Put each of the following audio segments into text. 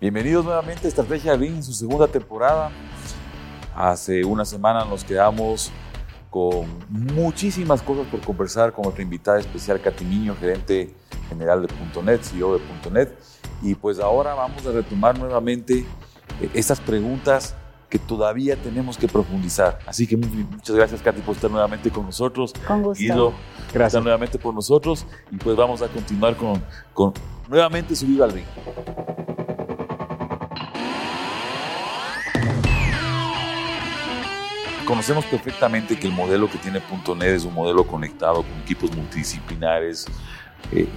Bienvenidos nuevamente a Estrategia Ring en su segunda temporada. Hace una semana nos quedamos con muchísimas cosas por conversar con nuestra invitada especial, Katy Niño, gerente general de .NET, CEO de .NET. Y pues ahora vamos a retomar nuevamente eh, estas preguntas que todavía tenemos que profundizar. Así que muchas gracias, Katy, por estar nuevamente con nosotros. Con gusto. Guido, Gracias. estar nuevamente por nosotros. Y pues vamos a continuar con, con nuevamente subir al ring. Conocemos perfectamente que el modelo que tiene .NET es un modelo conectado con equipos multidisciplinares, eh,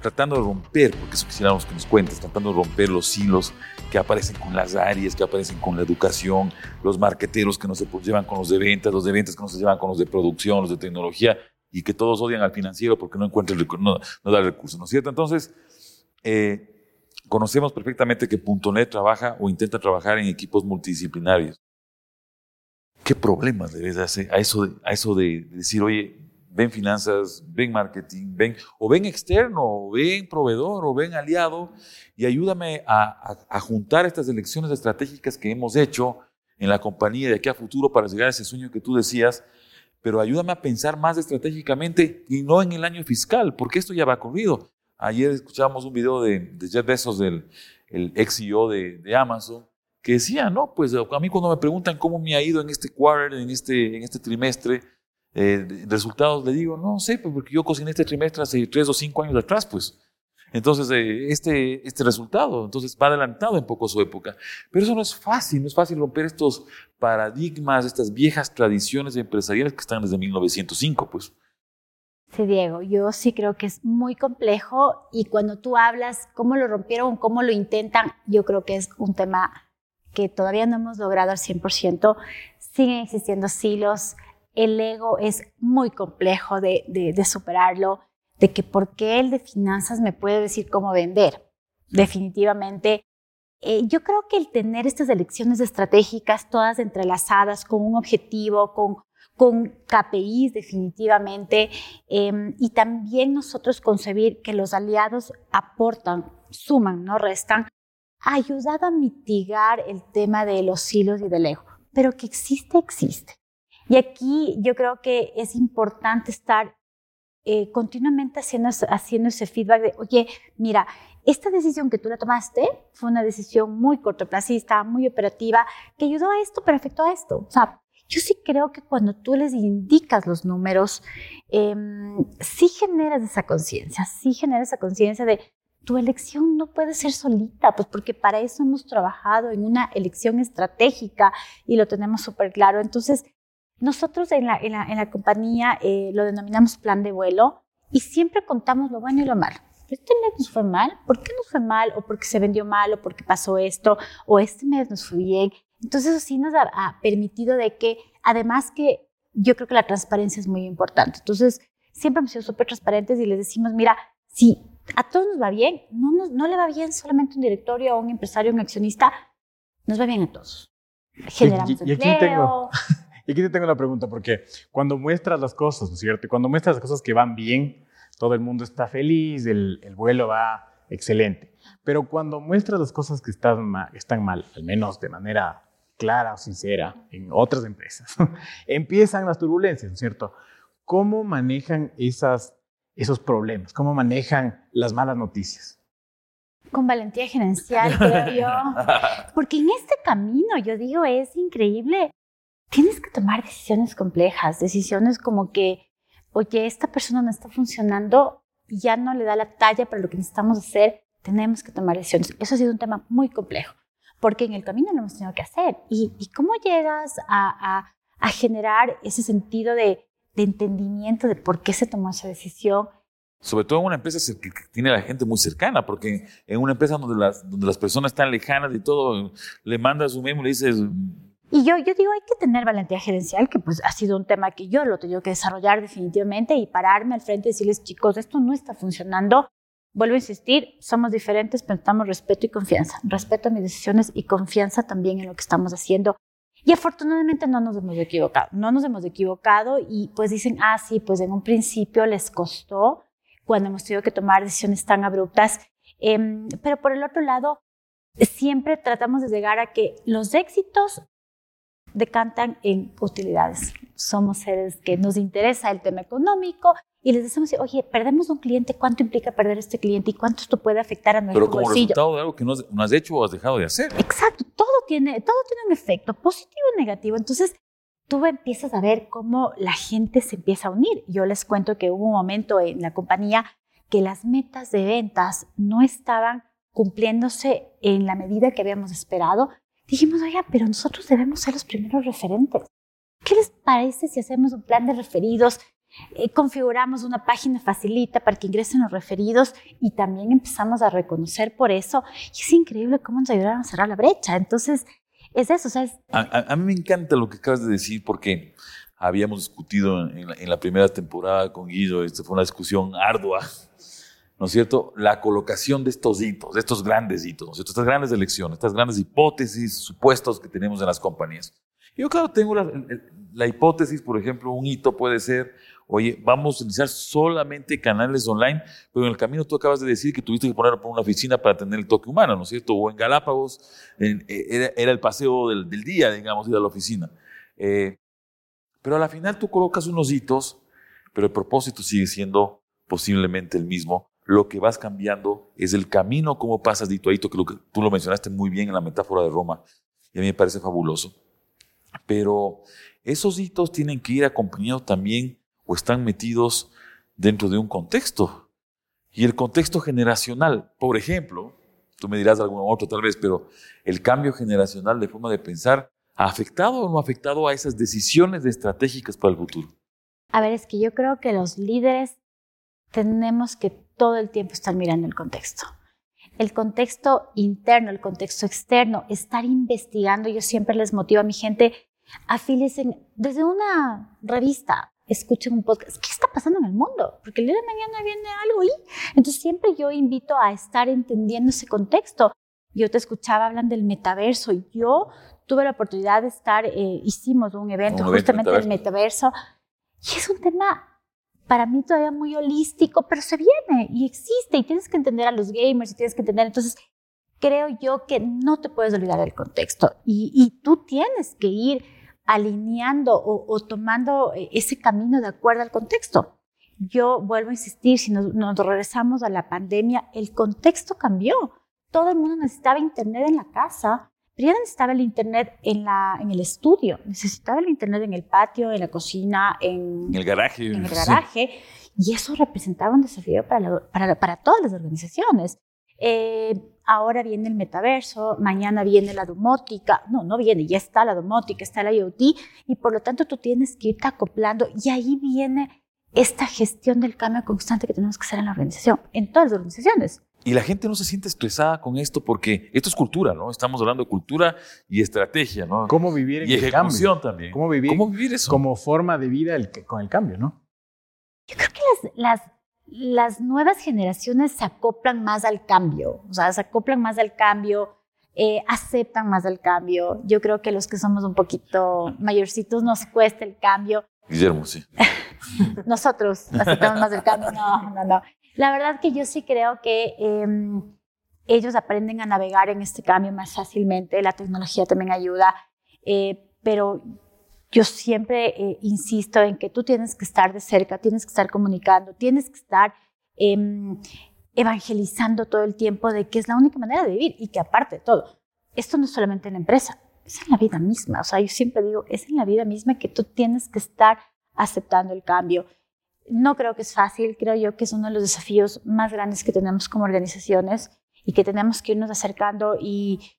tratando de romper, porque eso quisiéramos que nos cuentes, tratando de romper los hilos que aparecen con las áreas, que aparecen con la educación, los marqueteros que no se llevan con los de ventas, los de ventas que no se llevan con los de producción, los de tecnología, y que todos odian al financiero porque no encuentra el no, no da el recurso, ¿no es cierto? Entonces, eh, conocemos perfectamente que .NET trabaja o intenta trabajar en equipos multidisciplinarios. ¿Qué problemas le ves a, a eso, de, a eso de decir, oye, ven finanzas, ven marketing, ven, o ven externo, o ven proveedor, o ven aliado, y ayúdame a, a- a juntar estas elecciones estratégicas que hemos hecho en la compañía de aquí a futuro para llegar a ese sueño que tú decías, pero ayúdame a pensar más estratégicamente y no en el año fiscal, porque esto ya va corrido. Ayer escuchábamos un video de, de Jeff Bezos, del el ex CEO de, de Amazon, que decía, no, pues a mí cuando me preguntan cómo me ha ido en este quarter, en este, en este trimestre, eh, resultados, le digo, no sé, pues porque yo cociné este trimestre hace tres o cinco años atrás, pues. Entonces, eh, este, este resultado, entonces va adelantado en poco su época. Pero eso no es fácil, no es fácil romper estos paradigmas, estas viejas tradiciones empresariales que están desde 1905, pues. Sí, Diego, yo sí creo que es muy complejo y cuando tú hablas cómo lo rompieron, cómo lo intentan, yo creo que es un tema que todavía no hemos logrado al 100%. Siguen existiendo silos, el ego es muy complejo de, de, de superarlo, de que por qué el de finanzas me puede decir cómo vender. Definitivamente, eh, yo creo que el tener estas elecciones estratégicas todas entrelazadas con un objetivo, con con KPIs definitivamente, eh, y también nosotros concebir que los aliados aportan, suman, no restan, ayudado a mitigar el tema de los hilos y del ego, pero que existe, existe. Y aquí yo creo que es importante estar eh, continuamente haciendo, haciendo ese feedback de, oye, mira, esta decisión que tú la tomaste fue una decisión muy cortoplacista, muy operativa, que ayudó a esto, pero afectó a esto. O sea, yo sí creo que cuando tú les indicas los números, eh, sí generas esa conciencia, sí generas esa conciencia de tu elección no puede ser solita, pues porque para eso hemos trabajado en una elección estratégica y lo tenemos súper claro. Entonces, nosotros en la, en la, en la compañía eh, lo denominamos plan de vuelo y siempre contamos lo bueno y lo malo. Este mes nos fue mal, ¿por qué nos fue mal? ¿O porque se vendió mal? ¿O porque pasó esto? ¿O este mes nos fue bien? Entonces eso sí nos ha, ha, permitido de que, además que yo creo que la transparencia es muy importante. Entonces siempre hemos sido súper transparentes y les decimos, mira, si a todos nos va bien, no, nos, no le va bien solamente a un directorio o un empresario o un accionista, nos va bien a todos. Generamos y, y, y empleo. Aquí tengo, y aquí te tengo una pregunta, porque cuando muestras las cosas, ¿no es cierto? Cuando muestras las cosas que van bien, todo el mundo está feliz, el, el vuelo va excelente. Pero cuando muestras las cosas que están mal, están mal, al menos de manera clara o sincera en otras empresas, empiezan las turbulencias, ¿no es cierto? ¿Cómo manejan esas, esos problemas? ¿Cómo manejan las malas noticias? Con valentía gerencial, creo yo. Porque en este camino, yo digo, es increíble. Tienes que tomar decisiones complejas, decisiones como que, oye, esta persona no está funcionando, ya no le da la talla para lo que necesitamos hacer, tenemos que tomar decisiones. Eso ha sido un tema muy complejo porque en el camino lo hemos tenido que hacer. ¿Y, y cómo llegas a, a, a, generar ese sentido de, de, entendimiento de por qué se tomó esa decisión? Sobre todo en una empresa que tiene a la gente muy cercana, porque en una empresa donde las, donde las personas están lejanas y todo, le mandas un memo y le dices... Y yo, yo digo, hay que tener valentía gerencial, que pues ha sido un tema que yo lo he tenido que desarrollar definitivamente y pararme al frente y decirles, chicos, esto no está funcionando, Vuelvo a insistir, somos diferentes, pero necesitamos respeto y confianza. Respeto a mis decisiones y confianza también en lo que estamos haciendo. Y afortunadamente no nos hemos equivocado, no nos hemos equivocado y pues dicen, ah, sí, pues en un principio les costó cuando hemos tenido que tomar decisiones tan abruptas. Eh, pero por el otro lado, siempre tratamos de llegar a que los éxitos decantan en utilidades. Somos seres que nos interesa el tema económico y les decimos, oye, perdemos un cliente, ¿cuánto implica perder este cliente y cuánto esto puede afectar a nuestro Pero como bolsillo? resultado de algo que no has, no has hecho o has dejado de hacer. Exacto, todo tiene, todo tiene un efecto positivo y negativo. Entonces, tú empiezas a ver cómo la gente se empieza a unir. Yo les cuento que hubo un momento en la compañía que las metas de ventas no estaban cumpliéndose en la medida que habíamos esperado. Dijimos, oiga, pero nosotros debemos ser los primeros referentes. ¿Qué les parece si hacemos un plan de referidos? Eh, configuramos una página facilita para que ingresen los referidos y también empezamos a reconocer por eso. Y es increíble cómo nos ayudaron a cerrar la brecha. Entonces, es eso. O sea, es... A, a, a, mí me encanta lo que acabas de decir porque habíamos discutido en, en, la, en la, primera temporada con Guido, esta fue una discusión ardua, ¿no es cierto? La colocación de estos hitos, de estos grandes hitos, ¿no es cierto? Estas grandes elecciones, estas grandes hipótesis, supuestos que tenemos en las compañías. Yo, claro, tengo la, la hipótesis, por ejemplo, un hito puede ser, oye, vamos a utilizar solamente canales online, pero en el camino tú acabas de decir que tuviste que poner por una oficina para tener el toque humano, ¿no es cierto? O en Galápagos en, era, era, el paseo del, del, día, digamos, ir a la oficina. Eh, pero a la final tú colocas unos hitos, pero el propósito sigue siendo posiblemente el mismo. Lo que vas cambiando es el camino, cómo pasas de hito a hito, que, lo que tú lo mencionaste muy bien en la metáfora de Roma, y a mí me parece fabuloso. Pero esos hitos tienen que ir acompañados también o están metidos dentro de un contexto. Y el contexto generacional, por ejemplo, tú me dirás algún otro tal vez, pero el cambio generacional de forma de pensar ha afectado o no ha afectado a esas decisiones estratégicas para el futuro. A ver, es que yo creo que los líderes tenemos que todo el tiempo estar mirando el contexto. El contexto interno, el contexto externo, estar investigando. Yo siempre les motivo a mi gente, afíliesen desde una revista, escuchen un podcast. ¿Qué está pasando en el mundo? Porque el día de mañana viene algo y entonces siempre yo invito a estar entendiendo ese contexto. Yo te escuchaba, hablan del metaverso y yo tuve la oportunidad de estar, eh, hicimos un evento un justamente del metaverso y es un tema para mí todavía muy holístico, pero se viene y existe y tienes que entender a los gamers y tienes que entender. Entonces, creo yo que no te puedes olvidar del contexto y, y tú tienes que ir alineando o, o, tomando eh, ese camino de acuerdo al contexto. Yo vuelvo a insistir, si nos, nos regresamos a la pandemia, el contexto cambió. Todo el mundo necesitaba internet en la casa, pero ya necesitaba el internet en, la, en el estudio, necesitaba el internet en el patio, en la cocina, en, en el garaje. En el garaje. Sí. Y eso representaba un desafío para, la, para, para todas las organizaciones. Eh, ahora viene el metaverso, mañana viene la domótica, no, no viene, ya está la domótica, está la IoT, y por lo tanto tú tienes que irte acoplando, y ahí viene esta gestión del cambio constante que tenemos que hacer en la organización, en todas las organizaciones. Y la gente no se siente estresada con esto porque esto es cultura, ¿no? Estamos hablando de cultura y estrategia, ¿no? ¿Cómo vivir en y el ejecución cambio? también. ¿Cómo vivir, ¿Cómo vivir eso? Como forma de vida el, con el cambio, ¿no? Yo creo que las, las, las nuevas generaciones se acoplan más al cambio, o sea, se acoplan más al cambio, eh, aceptan más el cambio. Yo creo que los que somos un poquito mayorcitos nos cuesta el cambio. Guillermo, sí. Nosotros aceptamos más el cambio. No, no, no. La verdad que yo sí creo que eh, ellos aprenden a navegar en este cambio más fácilmente. La tecnología también ayuda, eh, pero yo siempre eh, insisto en que tú tienes que estar de cerca, tienes que estar comunicando, tienes que estar eh, evangelizando todo el tiempo de que es la única manera de vivir y que aparte de todo, esto no es solamente en la empresa, es en la vida misma. O sea, yo siempre digo, es en la vida misma que tú tienes que estar aceptando el cambio. No creo que es fácil, creo yo que es uno de los desafíos más grandes que tenemos como organizaciones y que tenemos que irnos acercando y,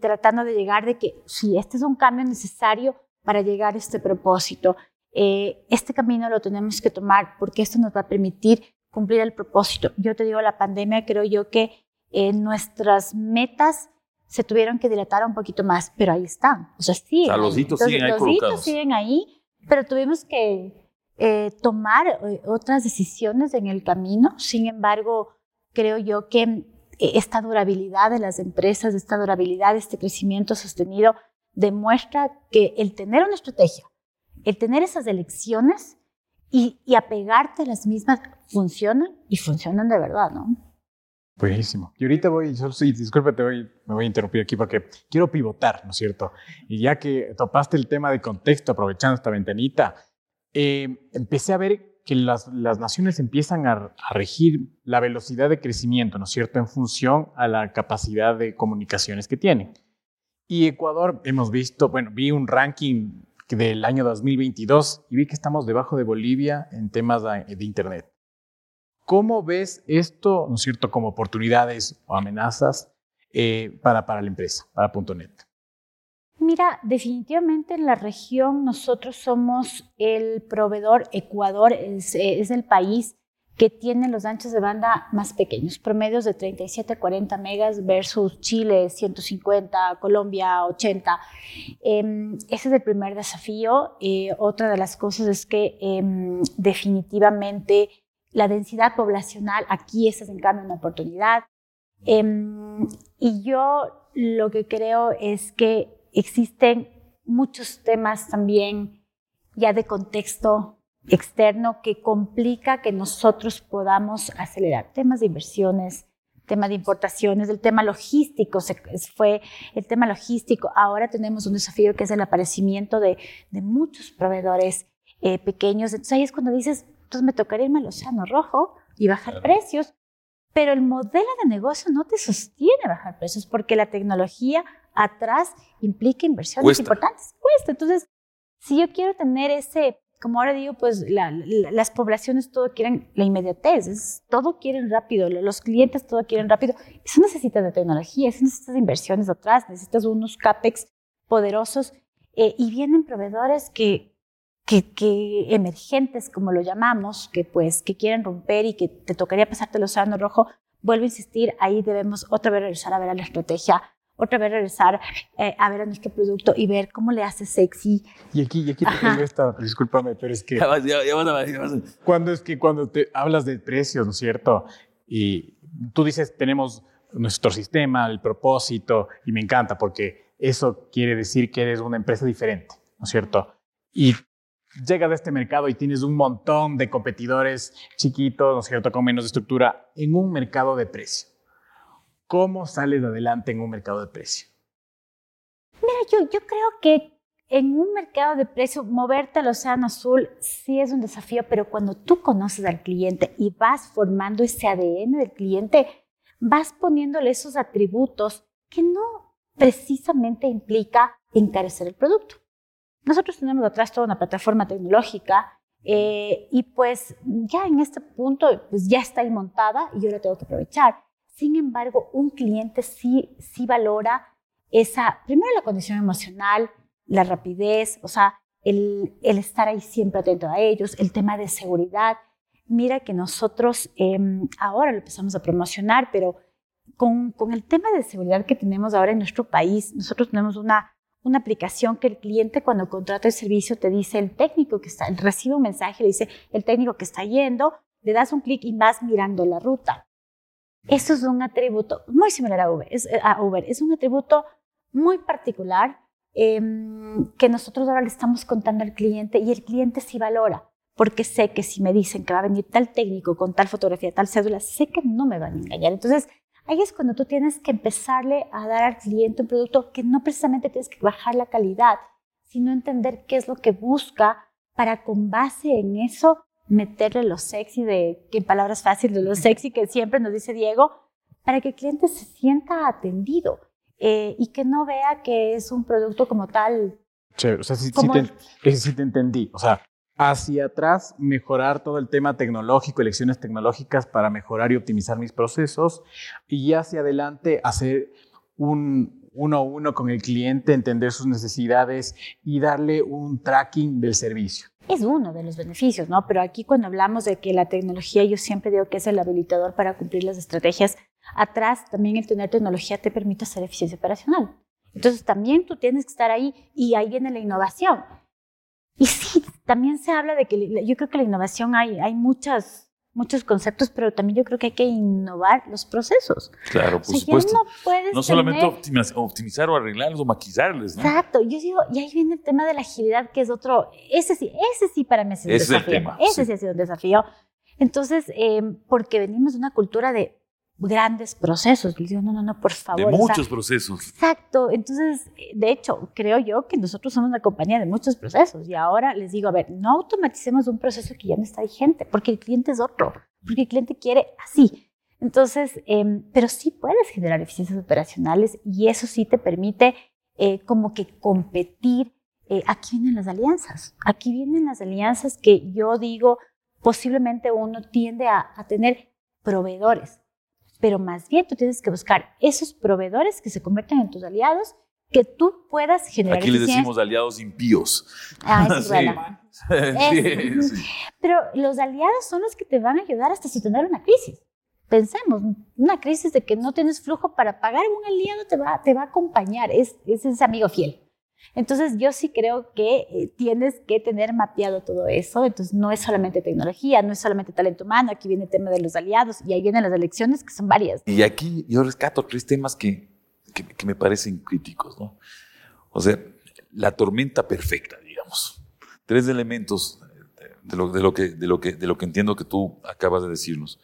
tratando de llegar de que sí, este es un cambio necesario para llegar a este propósito. Eh, este camino lo tenemos que tomar porque esto nos va a permitir cumplir el propósito. Yo te digo, la pandemia creo yo que eh, nuestras metas se tuvieron que dilatar un poquito más, pero ahí están. O sea, sí. O sea, los hitos siguen ahí los hitos siguen ahí, pero tuvimos que eh, tomar eh, otras decisiones en el camino. Sin embargo, creo yo que eh, esta durabilidad de las empresas, esta durabilidad, este crecimiento sostenido, demuestra que el tener una estrategia, el tener esas elecciones y, y apegarte a las mismas funcionan y funcionan de verdad, ¿no? Buenísimo. Y ahorita voy, sí, disculpe, te voy, me voy a interrumpir aquí porque quiero pivotar, ¿no es cierto? Y ya que topaste el tema de contexto, aprovechando esta ventanita, eh, empecé a ver que las, las naciones empiezan a, a, regir la velocidad de crecimiento, ¿no es cierto?, en función a la capacidad de comunicaciones que tienen. Y Ecuador, hemos visto, bueno, vi un ranking del año 2022 y vi que estamos debajo de Bolivia en temas de, Internet. ¿Cómo ves esto, ¿no es cierto?, como oportunidades o amenazas eh, para, para la empresa, para .NET? Mira, definitivamente en la región nosotros somos el proveedor, Ecuador es, es, el país que tiene los anchos de banda más pequeños, promedios de 37 a 40 megas versus Chile 150, Colombia 80. Eh, ese es el primer desafío. Eh, otra de las cosas es que eh, definitivamente la densidad poblacional aquí es en cambio una oportunidad. Em, y yo lo que creo es que existen muchos temas también ya de contexto externo que complica que nosotros podamos acelerar temas de inversiones, tema de importaciones, el tema logístico, se, fue el tema logístico. Ahora tenemos un desafío que es el aparecimiento de, de muchos proveedores eh, pequeños. Entonces ahí es cuando dices, entonces me tocaría irme al océano rojo y bajar claro. precios. Pero el modelo de negocio no te sostiene bajar precios porque la tecnología atrás implica inversiones Cuesta. importantes. Cuesta. Entonces, si yo quiero tener ese, como ahora digo, pues la, la, las poblaciones todo quieren la inmediatez, es, todo quieren rápido, los clientes todo quieren rápido. Eso necesita de tecnología, eso necesitas de inversiones atrás, necesitas unos CAPEX poderosos eh, y vienen proveedores que que, que, emergentes, como lo llamamos, que pues que quieren romper y que te tocaría pasarte el océano rojo, vuelvo a insistir, ahí debemos otra vez regresar a ver a la estrategia, otra vez regresar eh, a ver a nuestro producto y ver cómo le hace sexy. Y aquí, y aquí te tengo esta, discúlpame, pero es que... Ya vas, ya, ya vas, ya vas. Cuando es que cuando te hablas de precios, ¿no es cierto? Y tú dices, tenemos nuestro sistema, el propósito, y me encanta porque eso quiere decir que eres una empresa diferente, ¿no es cierto? Y llegas a este mercado y tienes un montón de competidores chiquitos, ¿no es cierto?, con menos estructura, en un mercado de precio. ¿Cómo sales adelante en un mercado de precio? Mira, yo, yo creo que en un mercado de precio, moverte al océano azul sí es un desafío, pero cuando tú conoces al cliente y vas formando ese ADN del cliente, vas poniéndole esos atributos que no precisamente implica encarecer el producto. Nosotros tenemos atrás toda una plataforma tecnológica eh, y pues ya en este punto pues ya está ahí montada y yo la tengo que aprovechar. Sin embargo, un cliente sí, sí valora esa, primero la condición emocional, la rapidez, o sea, el, el estar ahí siempre atento a ellos, el tema de seguridad. Mira que nosotros eh, ahora lo empezamos a promocionar, pero con, con el tema de seguridad que tenemos ahora en nuestro país, nosotros tenemos una una aplicación que el cliente cuando contrata el servicio te dice el técnico que está, recibe un mensaje, le dice el técnico que está yendo, le das un clic y vas mirando la ruta. Eso es un atributo muy similar a Uber, es, a Uber. es un atributo muy particular eh, que nosotros ahora le estamos contando al cliente y el cliente sí valora, porque sé que si me dicen que va a venir tal técnico con tal fotografía, tal cédula, sé que no me van a engañar. Entonces, Ahí es cuando tú tienes que empezarle a dar al cliente un producto que no precisamente tienes que bajar la calidad, sino entender qué es lo que busca para con base en eso meterle lo sexy de, que en palabras fáciles, lo sexy que siempre nos dice Diego, para que el cliente se sienta atendido eh, y que no vea que es un producto como tal. Chévere, o sea, sí, sí, te, sí te entendí. O sea, hacia atrás mejorar todo el tema tecnológico, elecciones tecnológicas para mejorar y optimizar mis procesos y hacia adelante hacer un uno a uno con el cliente, entender sus necesidades y darle un tracking del servicio. Es uno de los beneficios, ¿no? Pero aquí cuando hablamos de que la tecnología, yo siempre digo que es el habilitador para cumplir las estrategias, atrás también el tener tecnología te permite hacer eficiencia operacional. Entonces también tú tienes que estar ahí y ahí viene la innovación. Y sí, también se habla de que yo creo que la innovación hay, hay muchas, muchos conceptos, pero también yo creo que hay que innovar los procesos. Claro, por o sea, supuesto. No, puedes no solamente optimizar, optimizar, o arreglarlos o maquillarles, ¿no? Exacto, yo digo, y ahí viene el tema de la agilidad, que es otro, ese sí, ese sí para mí es un ese desafío. Es el tema, ese sí. sí ha sido un desafío. Entonces, eh, porque venimos de una cultura de grandes procesos. Les digo, no, no, no, por favor. De muchos procesos. Exacto. Entonces, de hecho, creo yo que nosotros somos una compañía de muchos procesos. Y ahora les digo, a ver, no automaticemos un proceso que ya no está vigente, porque el cliente es otro, porque el cliente quiere así. Entonces, em, pero sí puedes generar eficiencias operacionales y eso sí te permite eh, como que competir. Eh, aquí vienen las alianzas. Aquí vienen las alianzas que yo digo, posiblemente uno tiende a, a tener proveedores pero más bien tú tienes que buscar esos proveedores que se conviertan en tus aliados, que tú puedas generar. Aquí les decimos aliados impíos. Ah, es. Sí, Pero los aliados son los que te van a ayudar hasta sostener una crisis. Pensemos, una crisis de que no tienes flujo para pagar, un aliado te va, te va a acompañar, es, es ese amigo fiel. Entonces yo sí creo que eh, tienes que tener mapeado todo eso. Entonces no es solamente tecnología, no es solamente talento humano, aquí viene el tema de los aliados y ahí vienen las elecciones que son varias. Y aquí yo rescato tres temas que, que, me parecen críticos, ¿no? O sea, la tormenta perfecta, digamos. Tres elementos de lo, de lo, que, de, lo que, de lo que entiendo que tú acabas de decirnos.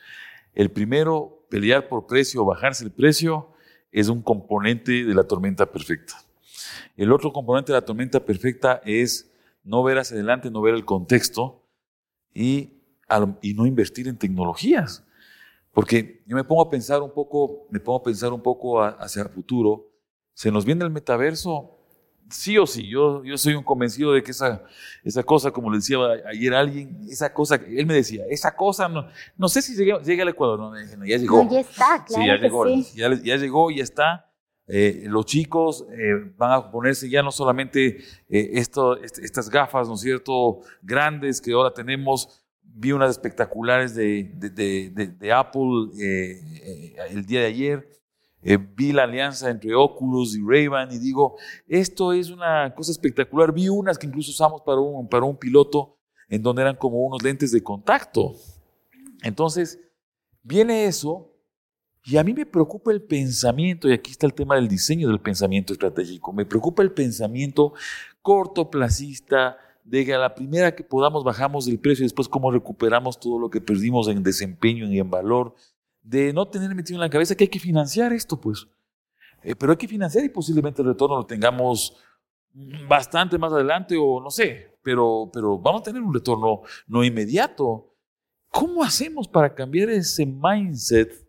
El primero, pelear por precio o bajarse el precio, es un componente de la tormenta perfecta. El otro componente de la tormenta perfecta es no ver hacia adelante, no ver el contexto y, y no invertir en tecnologías. Porque yo me pongo a pensar un poco, me pongo a pensar un poco hacia el futuro. Se nos viene el metaverso, sí o sí. Yo, yo soy un convencido de que esa, esa cosa, como le decía ayer alguien, esa cosa, él me decía, esa cosa, no, no sé si llega, llega al Ecuador, no, ya llegó. ya está, claro. Sí, ya llegó, Ya, ya, llegó, ya está. Eh, los chicos eh, van a ponerse ya no solamente eh, estas gafas, ¿no es cierto?, grandes que ahora tenemos. Vi unas espectaculares de, de, Apple el día de ayer. vi la alianza entre Oculus y Ray-Ban y digo, esto es una cosa espectacular. Vi unas que incluso usamos para un, para un piloto en donde eran como unos lentes de contacto. Entonces, viene eso y a mí me preocupa el pensamiento, y aquí está el tema del diseño del pensamiento estratégico, me preocupa el pensamiento cortoplacista, de que a la primera que podamos bajamos el precio y después cómo recuperamos todo lo que perdimos en desempeño y en valor, de no tener metido en la cabeza que hay que financiar esto, pues. Eh, pero hay que financiar y posiblemente el retorno lo tengamos bastante más adelante o no sé, pero, pero vamos a tener un retorno no inmediato. ¿Cómo hacemos para cambiar ese mindset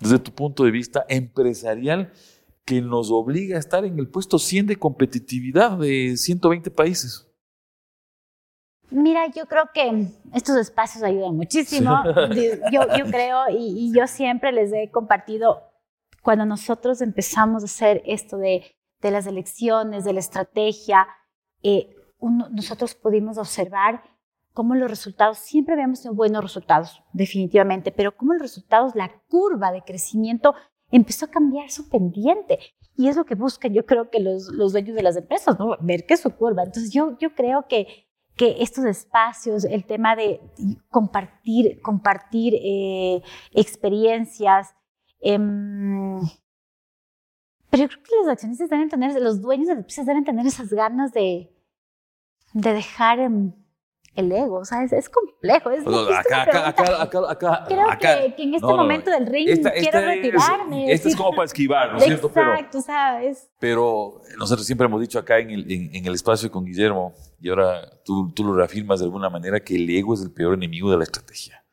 desde tu punto de vista empresarial que nos obliga a estar en el puesto 100 de competitividad de 120 países? Mira, yo creo que estos espacios ayudan muchísimo. Yo, yo creo y, yo siempre les he compartido, cuando nosotros empezamos a hacer esto de, de las elecciones, de la estrategia, eh, nosotros pudimos observar cómo los resultados, siempre vemos buenos resultados, definitivamente, pero cómo los resultados, la curva de crecimiento empezó a cambiar su pendiente. Y es lo que buscan, yo creo que los, los dueños de las empresas, ¿no? ver qué es su curva. Entonces yo, yo creo que, que estos espacios, el tema de compartir, compartir eh, experiencias, em, pero yo creo que los accionistas deben tener, los dueños de las empresas deben tener esas ganas de, de dejar... Em, el ego, o sea, es, complejo. Es, acá, acá, acá, acá, acá, Creo que, en este momento del ring quiero retirarme. Esto es como para esquivar, ¿no es cierto? Exacto, ¿sabes? Pero nosotros siempre hemos dicho acá en el, en, el espacio con Guillermo, y ahora tú, tú lo reafirmas de alguna manera, que el ego es el peor enemigo de la estrategia.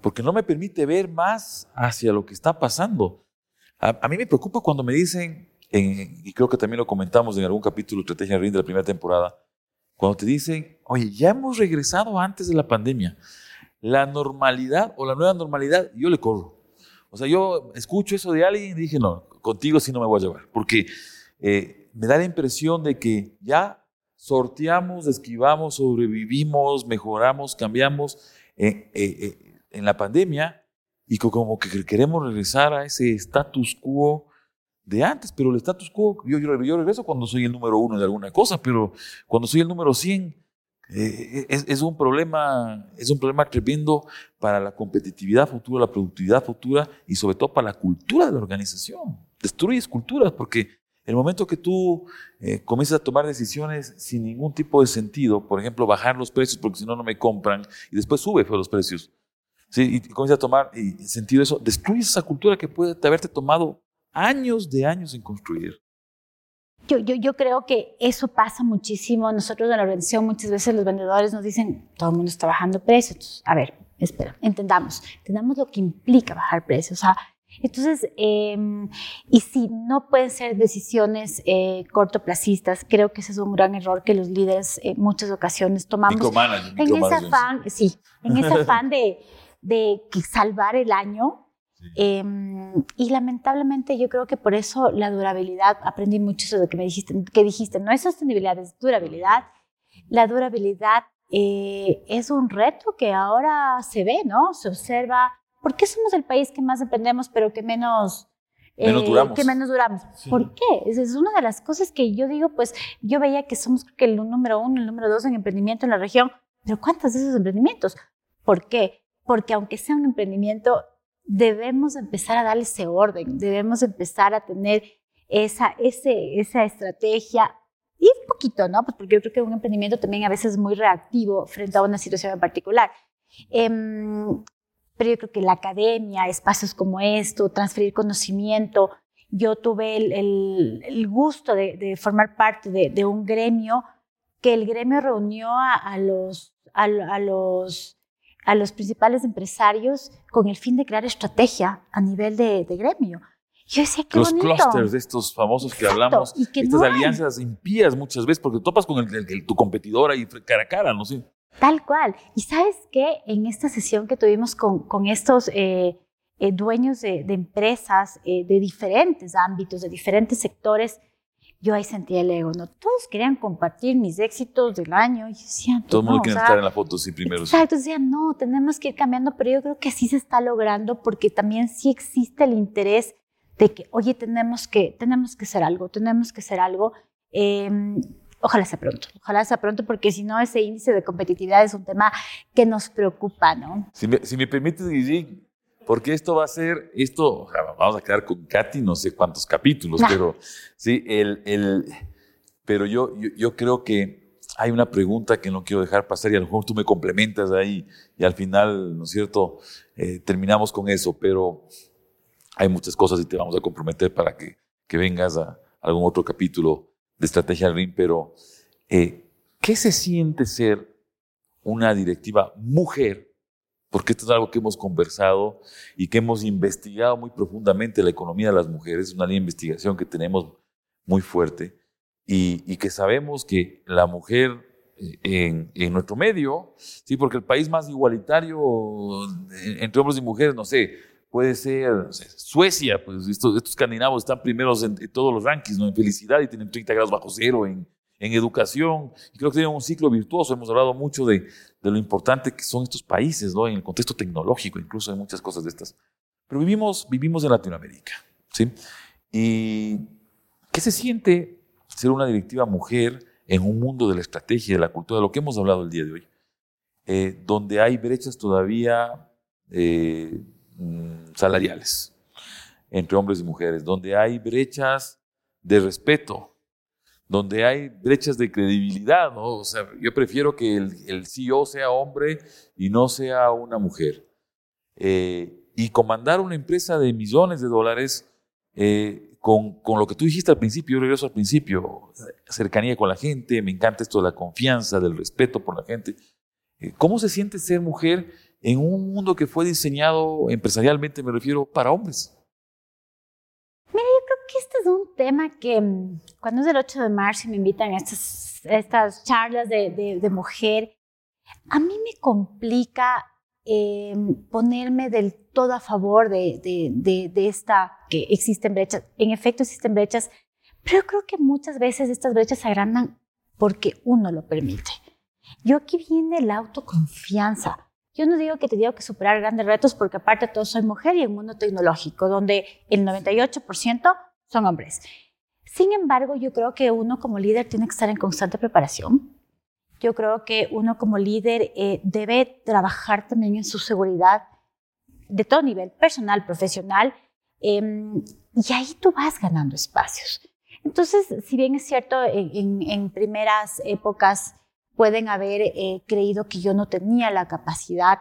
Porque no me permite ver más hacia lo que está pasando. A, mí me preocupa cuando me dicen, y creo que también lo comentamos en algún capítulo de Estrategia Ring de la primera temporada, cuando te dicen, oye, ya hemos regresado antes de la pandemia, la normalidad o la nueva normalidad, yo le corro. O sea, yo escucho eso de alguien y dije, no, contigo sí no me voy a llevar, porque eh, me da la impresión de que ya sorteamos, esquivamos, sobrevivimos, mejoramos, cambiamos eh, eh, en la pandemia y como que queremos regresar a ese status quo de antes, pero el status quo, yo, regreso cuando soy el número uno de alguna cosa, pero cuando soy el número 100, eh, es, un problema, es un problema tremendo para la competitividad futura, la productividad futura y sobre todo para la cultura de la organización. Destruyes culturas porque el momento que tú eh, comienzas a tomar decisiones sin ningún tipo de sentido, por ejemplo, bajar los precios porque si no, no me compran y después sube los precios. Sí, y comienza a tomar y sentido eso, destruyes esa cultura que puede haberte tomado años de años en construir. Yo, yo, yo, creo que eso pasa muchísimo. Nosotros en la organización muchas veces los vendedores nos dicen, todo el mundo está bajando precios. a ver, espera, entendamos, entendamos lo que implica bajar precios. O sea, entonces, em, y si no pueden ser decisiones eh, cortoplacistas, creo que ese es un gran error que los líderes en muchas ocasiones tomamos. En ese afán, sí, en ese afán de, de salvar el año. Em, y lamentablemente yo creo que por eso la durabilidad, aprendí mucho eso de que me dijiste, que dijiste, no es sostenibilidad, es durabilidad. La durabilidad eh, es un reto que ahora se ve, ¿no? Se observa ¿por qué somos el país que más emprendemos pero que menos... Menos eh, duramos. Que menos duramos. ¿Por qué? Esa es una de las cosas que yo digo, pues yo veía que somos creo que el número uno, el número dos en emprendimiento en la región, pero ¿cuántos de esos emprendimientos? ¿Por qué? Porque aunque sea un emprendimiento, debemos empezar a darle ese orden, debemos empezar a tener esa, ese, esa estrategia y un poquito, ¿no? Pues porque yo creo que un emprendimiento también a veces es muy reactivo frente a una situación en particular. Eh, pero yo creo que la academia, espacios como esto, transferir conocimiento, yo tuve el, gusto de, formar parte de, un gremio que el gremio reunió a, los, a, los, a los principales empresarios con el fin de crear estrategia a nivel de, gremio. Yo decía, qué Los clusters de estos famosos que hablamos, estas alianzas impías muchas veces, porque topas con tu competidor ahí cara a cara, no sé. Tal cual. Y sabes qué, en esta sesión que tuvimos con, con estos eh, eh, dueños de, empresas eh, de diferentes ámbitos, de diferentes sectores, yo ahí sentía el ego, ¿no? Todos querían compartir mis éxitos del año. Y decía, Todo el mundo quiere estar en la foto, sí, primero. Exacto, decía, no, tenemos que ir cambiando, pero yo creo que sí se está logrando porque también sí existe el interés de que, oye, tenemos que, tenemos que hacer algo, tenemos que hacer algo. Em, Ojalá sea pronto, ojalá sea pronto, porque si no, ese índice de competitividad es un tema que nos preocupa, ¿no? Si me, si me permites, Guillín, porque esto va a ser, esto, vamos a quedar con Katy no sé cuántos capítulos, pero sí, el, el, pero yo, yo, creo que hay una pregunta que no quiero dejar pasar y a lo mejor tú me complementas ahí y al final, ¿no es cierto?, eh, terminamos con eso, pero hay muchas cosas y te vamos a comprometer para que, que vengas a algún otro capítulo de estrategia RIM, pero eh, ¿qué se siente ser una directiva mujer? Porque esto es algo que hemos conversado y que hemos investigado muy profundamente la economía de las mujeres, es una línea de investigación que tenemos muy fuerte y, que sabemos que la mujer eh, en, nuestro medio, sí, porque el país más igualitario entre hombres y mujeres, no sé, puede ser Suecia, pues estos, estos escandinavos están primeros en, todos los rankings, ¿no? en felicidad y tienen 30 grados bajo cero en, en educación. Y creo que tienen un ciclo virtuoso. Hemos hablado mucho de, de, lo importante que son estos países, ¿no? en el contexto tecnológico, incluso hay muchas cosas de estas. Pero vivimos, vivimos en Latinoamérica. ¿sí? ¿Y qué se siente ser una directiva mujer en un mundo de la estrategia, de la cultura, de lo que hemos hablado el día de hoy? Eh, donde hay brechas todavía eh, Mm, salariales entre hombres y mujeres, donde hay brechas de respeto, donde hay brechas de credibilidad, ¿no? O sea, yo prefiero que el, CEO sea hombre y no sea una mujer. Eh, y comandar una empresa de millones de dólares eh, con, con, lo que tú dijiste al principio, yo regreso al principio, cercanía con la gente, me encanta esto de la confianza, del respeto por la gente. Eh, ¿Cómo se siente ser mujer en un mundo que fue diseñado empresarialmente, me refiero, para hombres. Que este es un tema que mm, cuando es el 8 de marzo y me invitan a estas, estas charlas de, de, mujer, a mí me complica eh, ponerme del todo a favor de, de, de, esta, que existen brechas. En efecto, existen brechas, pero yo creo que muchas veces estas brechas se agrandan porque uno lo permite. Yo aquí viene la autoconfianza. Yo no digo que te digo que superar grandes retos porque aparte todo soy mujer y en un mundo tecnológico donde el 98% son hombres. Sin embargo, yo creo que uno como líder tiene que estar en constante preparación. Yo creo que uno como líder eh, debe trabajar también en su seguridad de todo nivel, personal, profesional, em, y ahí tú vas ganando espacios. Entonces, si bien es cierto, en, primeras épocas pueden haber eh, creído que yo no tenía la capacidad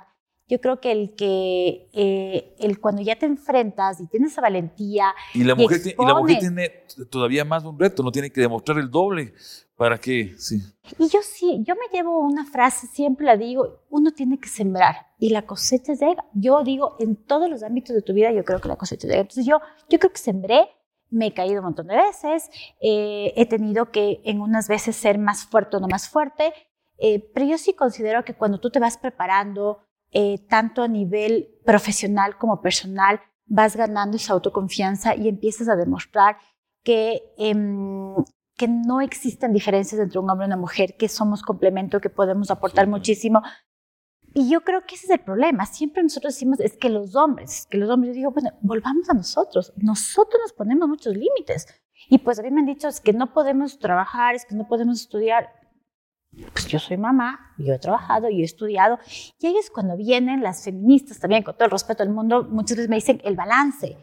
yo creo que el que eh, el cuando ya te enfrentas y tienes esa valentía y la, mujer, y la mujer expones- tiene todavía más un reto, no tiene que demostrar el doble para que, sí. Y yo sí, yo me llevo una frase, siempre la digo, uno tiene que sembrar y la cosecha llega. Yo digo, en todos los ámbitos de tu vida, yo creo que la cosecha llega. Entonces yo, yo creo que sembré, me he caído un montón de veces, eh, he tenido que en unas veces ser más fuerte o no más fuerte, eh, pero yo sí considero que cuando tú te vas preparando, eh, tanto a nivel profesional como personal, vas ganando esa autoconfianza y empiezas a demostrar que, em, que no existen diferencias entre un hombre y una mujer, que somos complemento, que podemos aportar Sí. muchísimo. Y yo creo que ese es el problema. Siempre nosotros decimos, es que los hombres, es que los hombres, yo digo, bueno, volvamos a nosotros. Nosotros nos ponemos muchos límites. Y pues a mí me han dicho, es que no podemos trabajar, es que no podemos estudiar. Pues yo soy mamá, yo he trabajado, yo he estudiado. Y ahí es cuando vienen las feministas también, con todo el respeto del mundo, muchas veces me dicen el balance.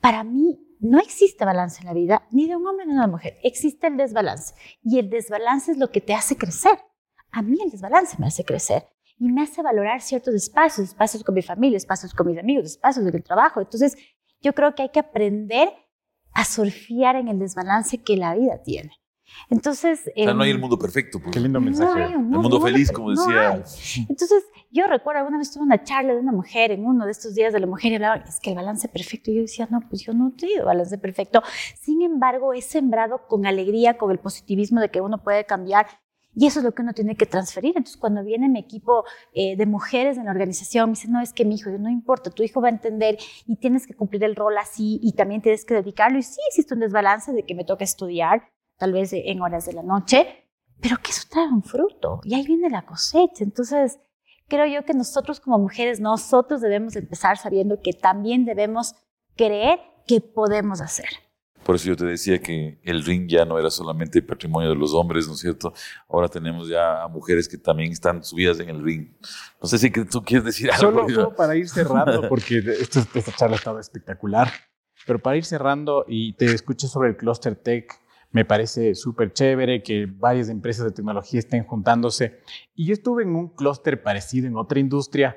Para mí no existe balance en la vida, ni de un hombre ni de una mujer. Existe el desbalance. Y el desbalance es lo que te hace crecer. A mí el desbalance me hace crecer y me hace valorar ciertos espacios, espacios con mi familia, espacios con mis amigos, espacios en el trabajo. Entonces, yo creo que hay que aprender a surfear en el desbalance que la vida tiene. Entonces, O sea, no hay em, el mundo perfecto. pues. Qué lindo no mensaje. hay un El mundo feliz, como no decía. hay. Entonces, yo recuerdo alguna vez tuve una charla de una mujer en uno de estos días de la mujer y hablaban, es que el balance perfecto. Y yo decía, no, pues yo no he tenido balance perfecto. Sin embargo, he sembrado con alegría, con el positivismo de que uno puede cambiar. Y eso es lo que uno tiene que transferir. Entonces, cuando viene mi equipo eh, de mujeres en la organización, me dicen, no, es que mi hijo, yo, no importa, tu hijo va a entender y tienes que cumplir el rol así y también tienes que dedicarlo. Y sí, existe un desbalance de que me toca estudiar, tal vez en horas de la noche, pero que eso trae un fruto y ahí viene la cosecha. Entonces, creo yo que nosotros como mujeres, nosotros debemos empezar sabiendo que también debemos creer que podemos hacer. Por eso yo te decía que el ring ya no era solamente patrimonio de los hombres, ¿no es cierto? Ahora tenemos ya a mujeres que también están subidas en el ring. No sé si que tú quieres decir algo. Solo, para ir cerrando, porque esto- esta charla ha estado espectacular, pero para ir cerrando y te escuché sobre el Cluster Tech, me parece súper chévere que varias empresas de tecnología estén juntándose. Y yo estuve en un clúster parecido en otra industria,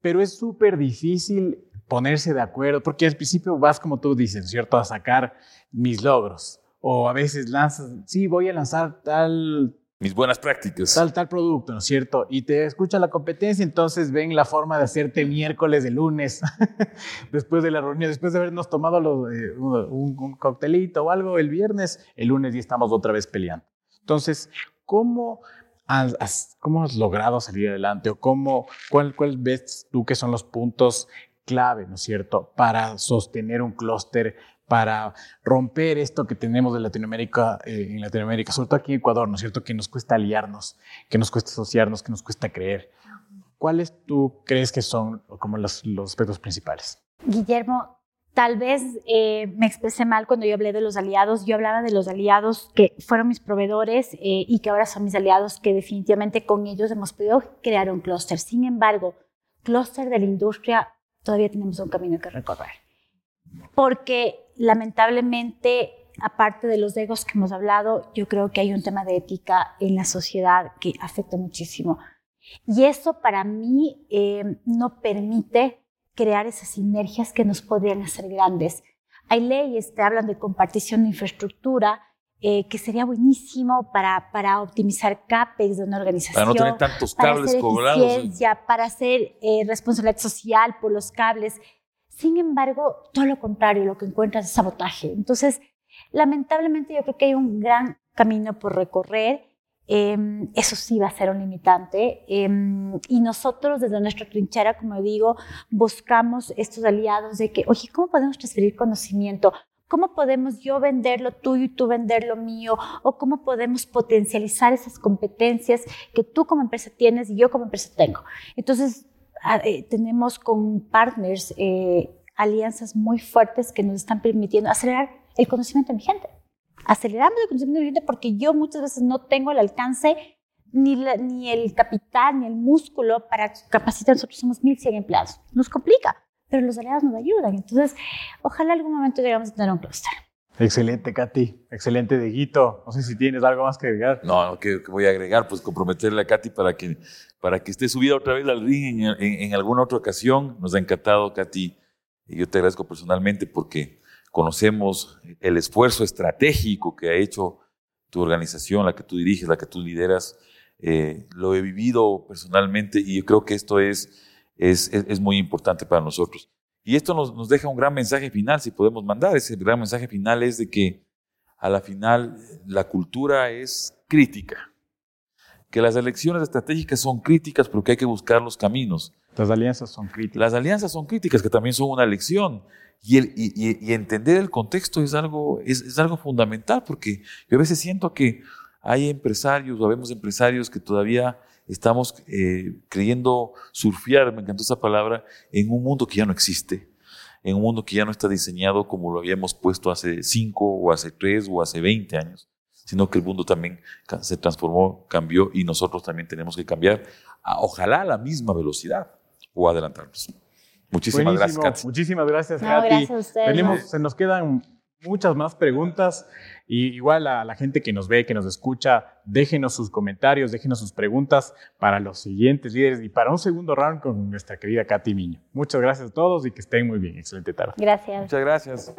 pero es súper difícil ponerse de acuerdo, porque al principio vas, como tú dices, ¿cierto?, a sacar mis logros. O a veces lanzas, sí, voy a lanzar tal Mis buenas prácticas. tal, tal producto, ¿no es cierto? Y te escucha la competencia, entonces ven la forma de hacerte miércoles de lunes, después de la reunión, después de habernos tomado los, eh, un, un coctelito o algo el viernes, el lunes ya estamos otra vez peleando. Entonces, ¿cómo has, has- cómo has logrado salir adelante o cómo, cuál, cuál ves tú que son los puntos clave, ¿no es cierto?, para sostener un clúster, para romper esto que tenemos de Latinoamérica, eh, en Latinoamérica, sobre todo aquí en Ecuador, ¿no es cierto?, que nos cuesta aliarnos, que nos cuesta asociarnos, que nos cuesta creer. ¿Cuáles tú crees que son como los, los aspectos principales? Guillermo, tal vez eh, me expresé mal cuando yo hablé de los aliados. Yo hablaba de los aliados que fueron mis proveedores eh, y que ahora son mis aliados, que definitivamente con ellos hemos podido crear un clúster. Sin embargo, clúster de la industria, todavía tenemos un camino que recorrer. Porque lamentablemente, aparte de los egos que hemos hablado, yo creo que hay un tema de ética en la sociedad que afecta muchísimo. Y eso para mí eh, no permite crear esas sinergias que nos podrían hacer grandes. Hay leyes que hablan de compartición de infraestructura, eh, que sería buenísimo para, para optimizar CAPEX de una organización. Para no tener tantos para cables hacer cobrados. ¿eh? para hacer eh, responsabilidad social por los cables. Sin embargo, todo lo contrario, lo que encuentras es sabotaje. Entonces, lamentablemente yo creo que hay un gran camino por recorrer. Eh, eso sí va a ser un limitante. Eh, y nosotros desde nuestra trinchera, como digo, buscamos estos aliados de que, oye, ¿cómo podemos transferir conocimiento? ¿Cómo podemos yo vender lo tuyo y tú vender lo mío? ¿O cómo podemos potencializar esas competencias que tú como empresa tienes y yo como empresa tengo? Entonces, eh, tenemos con partners eh, alianzas muy fuertes que nos están permitiendo acelerar el conocimiento de mi gente. Aceleramos el conocimiento de mi gente porque yo muchas veces no tengo el alcance ni, la- ni el capital ni el músculo para capacitar. Nosotros somos 1.100 empleados. Nos complica, pero los aliados nos ayudan. Entonces, ojalá algún momento lleguemos a tener un clúster. Excelente, Katy. Excelente, Deguito. No sé si tienes algo más que agregar. No, no que, voy a agregar, pues comprometerle a Katy para que, para que esté subida otra vez al ring en, en alguna otra ocasión. Nos ha encantado, Katy. Y yo te agradezco personalmente porque conocemos el esfuerzo estratégico que ha hecho tu organización, la que tú diriges, la que tú lideras. Eh, lo he vivido personalmente y yo creo que esto es, es, es, muy importante para nosotros. Y esto nos, nos, deja un gran mensaje final, si podemos mandar. Ese gran mensaje final es de que a la final la cultura es crítica, que las elecciones estratégicas son críticas, pero que hay que buscar los caminos. Las alianzas son críticas. Las alianzas son críticas, que también son una lección. Y, el, y, entender el contexto es algo, es, es, algo fundamental, porque yo a veces siento que hay empresarios o vemos empresarios que todavía estamos eh, creyendo surfear, me encantó esa palabra, en un mundo que ya no existe, en un mundo que ya no está diseñado como lo habíamos puesto hace 5 o hace 3 o hace 20 años, sino que el mundo también se transformó, cambió y nosotros también tenemos que cambiar, a, ojalá a la misma velocidad o adelantarnos. Muchísimas gracias, Katy. Muchísimas gracias, Katy. Venimos, se nos quedan muchas más preguntas. Y igual a la gente que nos ve, que nos escucha, déjenos sus comentarios, déjenos sus preguntas para los siguientes líderes y para un segundo round con nuestra querida Katy Miño. Muchas gracias a todos y que estén muy bien. Excelente tarde. Gracias. Muchas gracias.